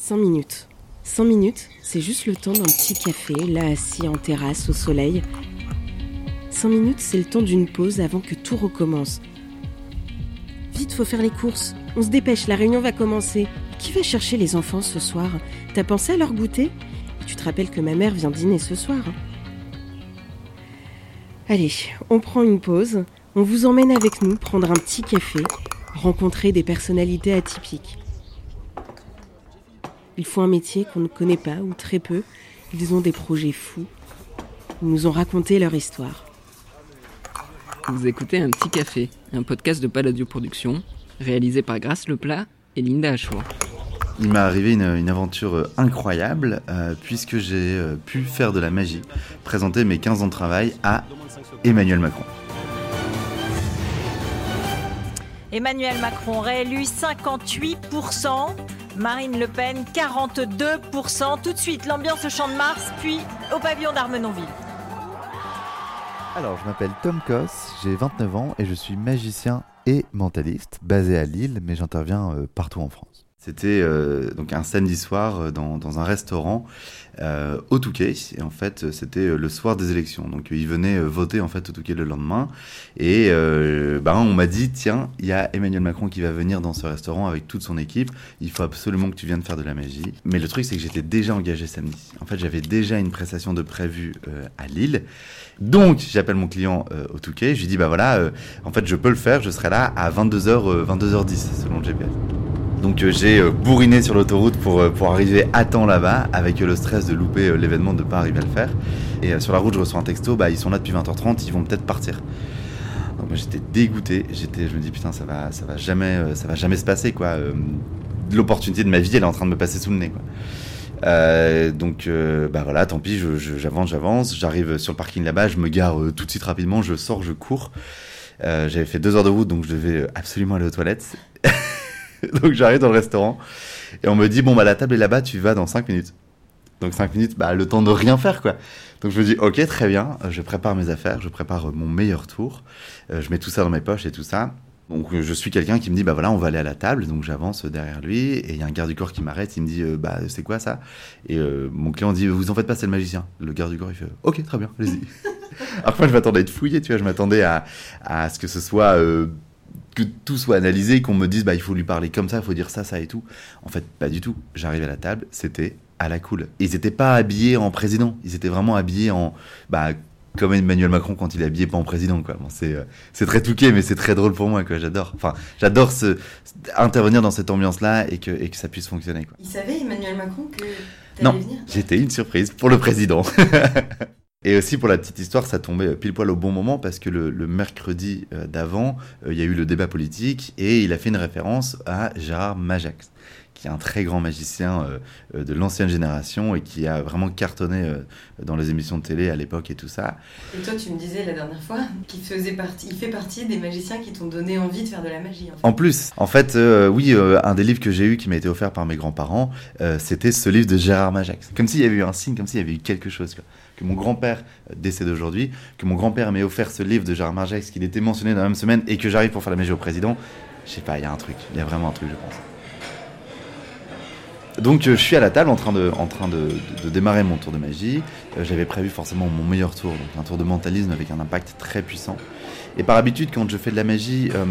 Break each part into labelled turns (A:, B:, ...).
A: 5 minutes. 5 minutes, c'est juste le temps d'un petit café, là assis en terrasse au soleil. 5 minutes, c'est le temps d'une pause avant que tout recommence. Vite, faut faire les courses. On se dépêche, la réunion va commencer. Qui va chercher les enfants ce soir? T'as pensé à leur goûter? Tu te rappelles que ma mère vient dîner ce soir. Allez, on prend une pause. On vous emmène avec nous prendre un petit café, rencontrer des personnalités atypiques. Ils font un métier qu'on ne connaît pas ou très peu. Ils ont des projets fous. Ils nous ont raconté leur histoire.
B: Vous écoutez Un Petit Café, un podcast de Palladio Productions, réalisé par Grâce Leplat et Linda Achour.
C: Il m'est arrivé une, une aventure euh, incroyable euh, puisque j'ai euh, pu faire de la magie, présenter mes 15 ans de travail à Emmanuel Macron.
D: Emmanuel Macron réélu 58%, Marine Le Pen 42%. Tout de suite, l'ambiance au Champ de Mars, puis au pavillon d'Armenonville.
C: Alors, je m'appelle Tom Koss, j'ai 29 ans et je suis magicien et mentaliste, basé à Lille, mais j'interviens euh, partout en France. C'était euh, donc un samedi soir euh, dans, dans un restaurant euh, au Touquet. Et en fait, c'était euh, le soir des élections. Donc, ils venaient euh, voter en fait au Touquet le lendemain. Et euh, ben, on m'a dit tiens, il y a Emmanuel Macron qui va venir dans ce restaurant avec toute son équipe. Il faut absolument que tu viennes faire de la magie. Mais le truc, c'est que j'étais déjà engagé samedi. En fait, j'avais déjà une prestation de prévue euh, à Lille. Donc, j'appelle mon client euh, au Touquet. Je lui dis bah voilà, euh, en fait, je peux le faire. Je serai là à 22h, 22h10 selon le GPS. Donc euh, j'ai euh, bourriné sur l'autoroute pour, euh, pour arriver à temps là-bas, avec le stress de louper l'événement, de ne pas arriver à le faire. Et sur la route, je reçois un texto, bah ils sont là depuis 20h30, ils vont peut-être partir. Donc moi j'étais dégoûté, j'étais, je me dis putain ça va, ça va jamais, ça va jamais se passer quoi. L'opportunité de ma vie, elle est en train de me passer sous le nez quoi. Euh, donc euh, bah voilà, tant pis, j'avance, j'avance, j'arrive sur le parking là-bas, je me gare tout de suite rapidement, je sors, je cours. J'avais fait deux heures de route, donc je devais absolument aller aux toilettes. donc j'arrive dans le restaurant et on me dit bon bah la table est là-bas, tu vas dans 5 minutes. Donc 5 minutes, bah le temps de rien faire quoi. Donc je me dis ok très bien, Euh, je prépare mes affaires, je prépare euh, mon meilleur tour, Euh, je mets tout ça dans mes poches et tout ça. Donc je suis quelqu'un qui me dit bah voilà on va aller à la table, donc j'avance derrière lui et il y a un garde du corps qui m'arrête, il me dit bah c'est quoi ça? Et euh, mon client dit vous en faites pas c'est le magicien. Le garde du corps il fait ok très bien allez-y. Alors moi je m'attendais à être fouillé, tu vois, je m'attendais à, à ce que ce soit euh, que tout soit analysé, qu'on me dise bah il faut lui parler comme ça, il faut dire ça, ça et tout. En fait, pas du tout. J'arrive à la table, c'était à la cool. Ils étaient pas habillés en président, ils étaient vraiment habillés en bah comme Emmanuel Macron quand il est habillé pas en président quoi. Bon, c'est euh, c'est très touqué mais c'est très drôle pour moi quoi, j'adore. Enfin, j'adore ce, intervenir dans cette ambiance là et que et que ça puisse fonctionner quoi.
E: Il savait, Emmanuel Macron, que
C: Non. J'étais une surprise pour le président. Et aussi pour la petite histoire, ça tombait pile poil au bon moment parce que le, mercredi euh, d'avant, euh, il y a eu le débat politique et il a fait une référence à Gérard Majax, qui est un très grand magicien euh, euh, de l'ancienne génération et qui a vraiment cartonné euh, dans les émissions de télé à l'époque et tout ça.
E: Et toi, tu me disais la dernière fois qu'il faisait partie, il fait partie des magiciens qui t'ont donné envie de faire de la magie. En fait.
C: En plus, en fait, euh, oui, un des livres que j'ai eu qui m'a été offert par mes grands-parents, c'était ce livre de Gérard Majax. Comme s'il y avait eu un signe, comme s'il y avait eu quelque chose. quoi. Que mon grand-père décède aujourd'hui, que mon grand-père m'ait offert ce livre de Gérard Majax, qu'il était mentionné dans la même semaine, et que j'arrive pour faire la magie au président. Je sais pas, il y a un truc, il y a vraiment un truc, je pense. Donc euh, je suis à la table en train de, démarrer mon tour de magie. Euh, J'avais prévu forcément mon meilleur tour, donc un tour de mentalisme avec un impact très puissant. Et par habitude, quand je fais de la magie, euh,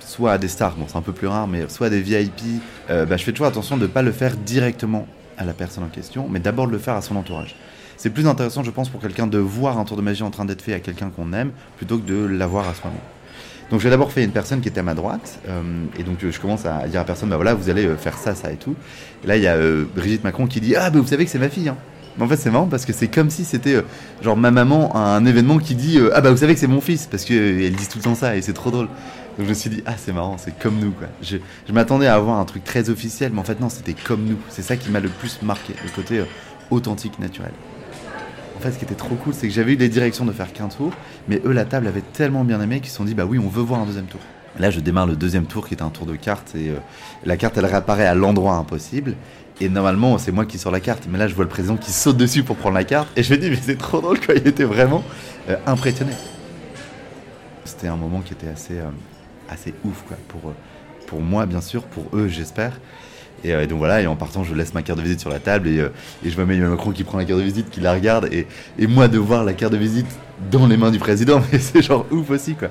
C: soit à des stars, bon c'est un peu plus rare, mais soit à des VIP, bah, je fais toujours attention de ne pas le faire directement à la personne en question, mais d'abord de le faire à son entourage. C'est plus intéressant, je pense, pour quelqu'un de voir un tour de magie en train d'être fait à quelqu'un qu'on aime, plutôt que de l'avoir à soi-même. Donc j'ai d'abord fait une personne qui était à ma droite, euh, et donc je commence à dire à personne, bah voilà, vous allez euh, faire ça, ça et tout. Là il y a euh, Brigitte Macron qui dit, ah bah vous savez que c'est ma fille. Hein. Mais en fait c'est marrant parce que c'est comme si c'était genre ma maman à un événement qui dit, ah bah vous savez que c'est mon fils, parce qu'elle dit tout le temps ça et c'est trop drôle. Donc je me suis dit, ah c'est marrant, c'est comme nous quoi. Je, m'attendais à avoir un truc très officiel, mais en fait non, c'était comme nous. C'est ça qui m'a le plus marqué, le côté authentique, naturel. En fait, ce qui était trop cool, c'est que j'avais eu les directions de faire qu'un tour, mais eux, la table avait tellement bien aimé qu'ils se sont dit, bah oui, on veut voir un deuxième tour. Là, je démarre le deuxième tour qui est un tour de carte et euh, la carte, elle réapparaît à l'endroit impossible. Et normalement, c'est moi qui sors la carte, mais là, je vois le président qui saute dessus pour prendre la carte et je me dis, mais c'est trop drôle, quoi. Il était vraiment euh, impressionné. C'était un moment qui était assez, euh, assez ouf, quoi, pour, pour moi, bien sûr, pour eux, j'espère. Et, euh, donc voilà, et en partant, je laisse ma carte de visite sur la table et, euh, et je vois Emmanuel Macron qui prend la carte de visite, qui la regarde, et, et moi de voir la carte de visite dans les mains du président, mais c'est genre ouf aussi quoi.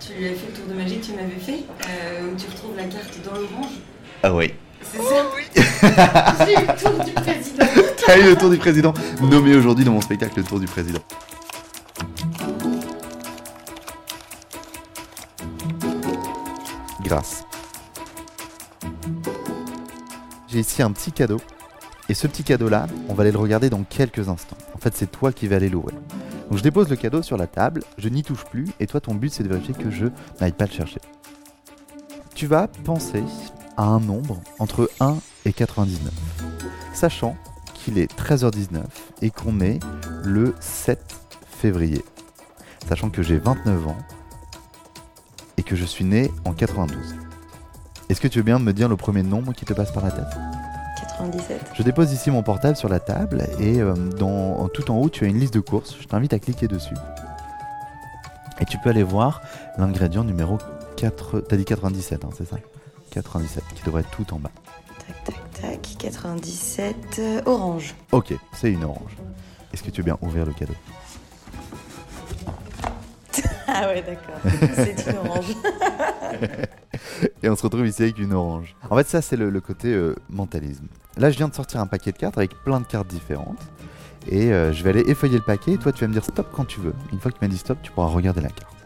E: Tu lui as fait le tour de magie que tu m'avais fait, euh, où tu retrouves la carte dans l'orange.
C: Ah oui.
E: C'est ça J'ai eu le tour du président.
C: T'as eu le tour du président, nommé aujourd'hui dans mon spectacle le tour du président. Grâce. J'ai ici un petit cadeau. Et ce petit cadeau-là, on va aller le regarder dans quelques instants. En fait, c'est toi qui vas aller l'ouvrir. Donc je dépose le cadeau sur la table, je n'y touche plus, et toi, ton but, c'est de vérifier que je n'aille pas le chercher. Tu vas penser à un nombre entre 1 et 99, sachant qu'il est 13h19 et qu'on est le 7 février, sachant que j'ai 29 ans et que je suis né en 92. Est-ce que tu veux bien me dire le premier nombre qui te passe par la tête?
E: 97.
C: Je dépose ici mon portable sur la table et euh, dans, tout en haut tu as une liste de courses. Je t'invite à cliquer dessus. Et tu peux aller voir l'ingrédient numéro 4. T'as dit 97, hein, c'est ça? 97, qui devrait être tout en bas.
E: Tac, tac, tac. 97. euh, orange.
C: Ok, c'est une orange. Est-ce que tu veux bien ouvrir le cadeau?
E: Ah ouais, d'accord. C'est une orange.
C: Et on se retrouve ici avec une orange. En fait, ça, c'est le, le côté euh, mentalisme. Là, je viens de sortir un paquet de cartes avec plein de cartes différentes. Et euh, je vais aller effeuiller le paquet. Et toi, tu vas me dire stop quand tu veux. Une fois que tu m'as dit stop, tu pourras regarder la carte.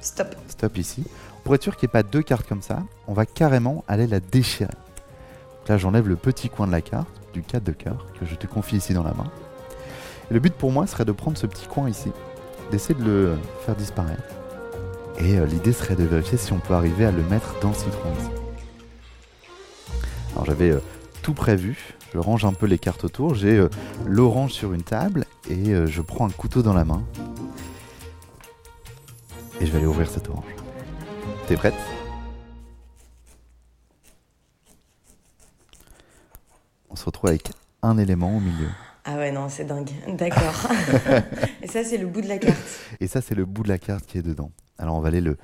E: Stop.
C: Stop ici. Pour être sûr qu'il n'y ait pas deux cartes comme ça, on va carrément aller la déchirer. Donc là, j'enlève le petit coin de la carte, du 4 de cœur, que je te confie ici dans la main. Et le but pour moi serait de prendre ce petit coin ici, d'essayer de le faire disparaître. Et euh, l'idée serait de vérifier si on peut arriver à le mettre dans le citron ici. Alors j'avais euh, tout prévu, je range un peu les cartes autour, j'ai euh, l'orange sur une table et je prends un couteau dans la main. Et je vais aller ouvrir cette orange. T'es prête? On se retrouve avec un élément au milieu.
E: Ah ouais, non, c'est dingue. D'accord. Et ça, c'est le bout de la carte.
C: Et ça, c'est le bout de la carte qui est dedans. Alors, on va aller le,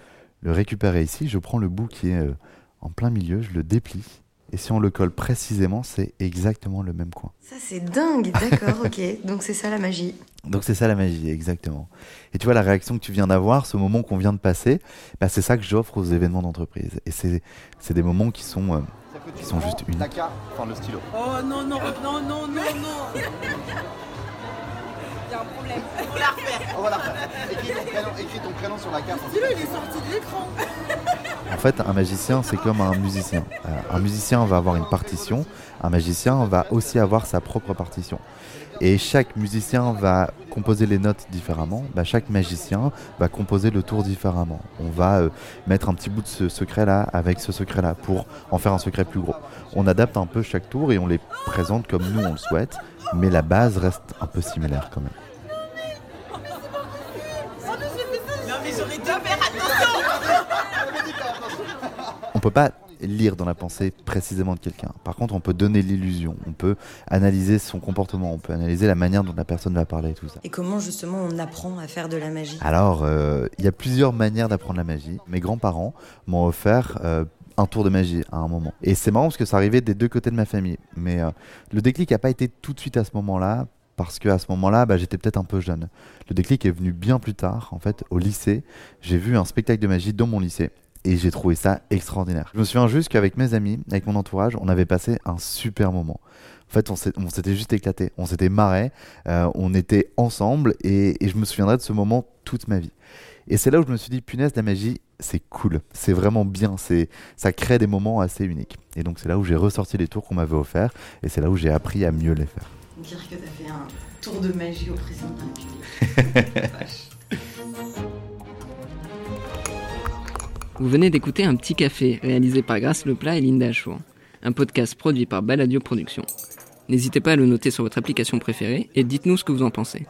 C: le récupérer ici. Je prends le bout qui est euh, en plein milieu, je le déplie. Et si on le colle précisément, c'est exactement le même coin.
E: Ça, c'est dingue. D'accord, ok. Donc, c'est ça la magie.
C: Donc c'est ça la magie, exactement. Et tu vois la réaction que tu viens d'avoir, ce moment qu'on vient de passer, bah, c'est ça que j'offre aux événements d'entreprise. Et c'est c'est des moments qui sont, euh, qui sont juste uniques.
F: La carte, enfin le stylo.
G: Oh non, non, non, non, non, non. Il y a un problème. Faut la refaire.
F: On va la refaire. Écris ton prénom, écris ton prénom sur la carte.
G: Dis-le, il est sorti de l'écran.
C: En fait, un magicien, c'est comme un musicien. Euh, un musicien va avoir une partition, un magicien va aussi avoir sa propre partition. Et chaque musicien va composer les notes différemment, bah, chaque magicien va composer le tour différemment. On va euh, mettre un petit bout de ce secret-là avec ce secret-là pour en faire un secret plus gros. On adapte un peu chaque tour et on les présente comme nous on le souhaite, mais la base reste un peu similaire quand même.
G: Non, mais.
C: On peut pas lire dans la pensée précisément de quelqu'un. Par contre, on peut donner l'illusion, on peut analyser son comportement, on peut analyser la manière dont la personne va parler et tout ça.
E: Et comment, justement, on apprend à faire de la magie?
C: Alors, euh, il y a plusieurs manières d'apprendre la magie. Mes grands-parents m'ont offert euh, un tour de magie à un moment. Et c'est marrant parce que ça arrivait des deux côtés de ma famille. Mais euh, le déclic n'a pas été tout de suite à ce moment-là. Parce qu'à ce moment-là, bah, j'étais peut-être un peu jeune. Le déclic est venu bien plus tard, en fait, au lycée. J'ai vu un spectacle de magie dans mon lycée. Et j'ai trouvé ça extraordinaire. Je me souviens juste qu'avec mes amis, avec mon entourage, on avait passé un super moment. En fait, on s'était juste éclaté, on s'était marré, euh, on était ensemble et, et je me souviendrai de ce moment toute ma vie. Et c'est là où je me suis dit, punaise, la magie, c'est cool, c'est vraiment bien, c'est, ça crée des moments assez uniques. Et donc c'est là où j'ai ressorti les tours qu'on m'avait offerts et c'est là où j'ai appris à mieux les faire.
E: Dire que t'as fait un tour de magie au président de la République.
B: Vous venez d'écouter Un Petit Café, réalisé par Grâce Leplat et Linda Achour. Un podcast produit par Baladio Productions. N'hésitez pas à le noter sur votre application préférée et dites-nous ce que vous en pensez.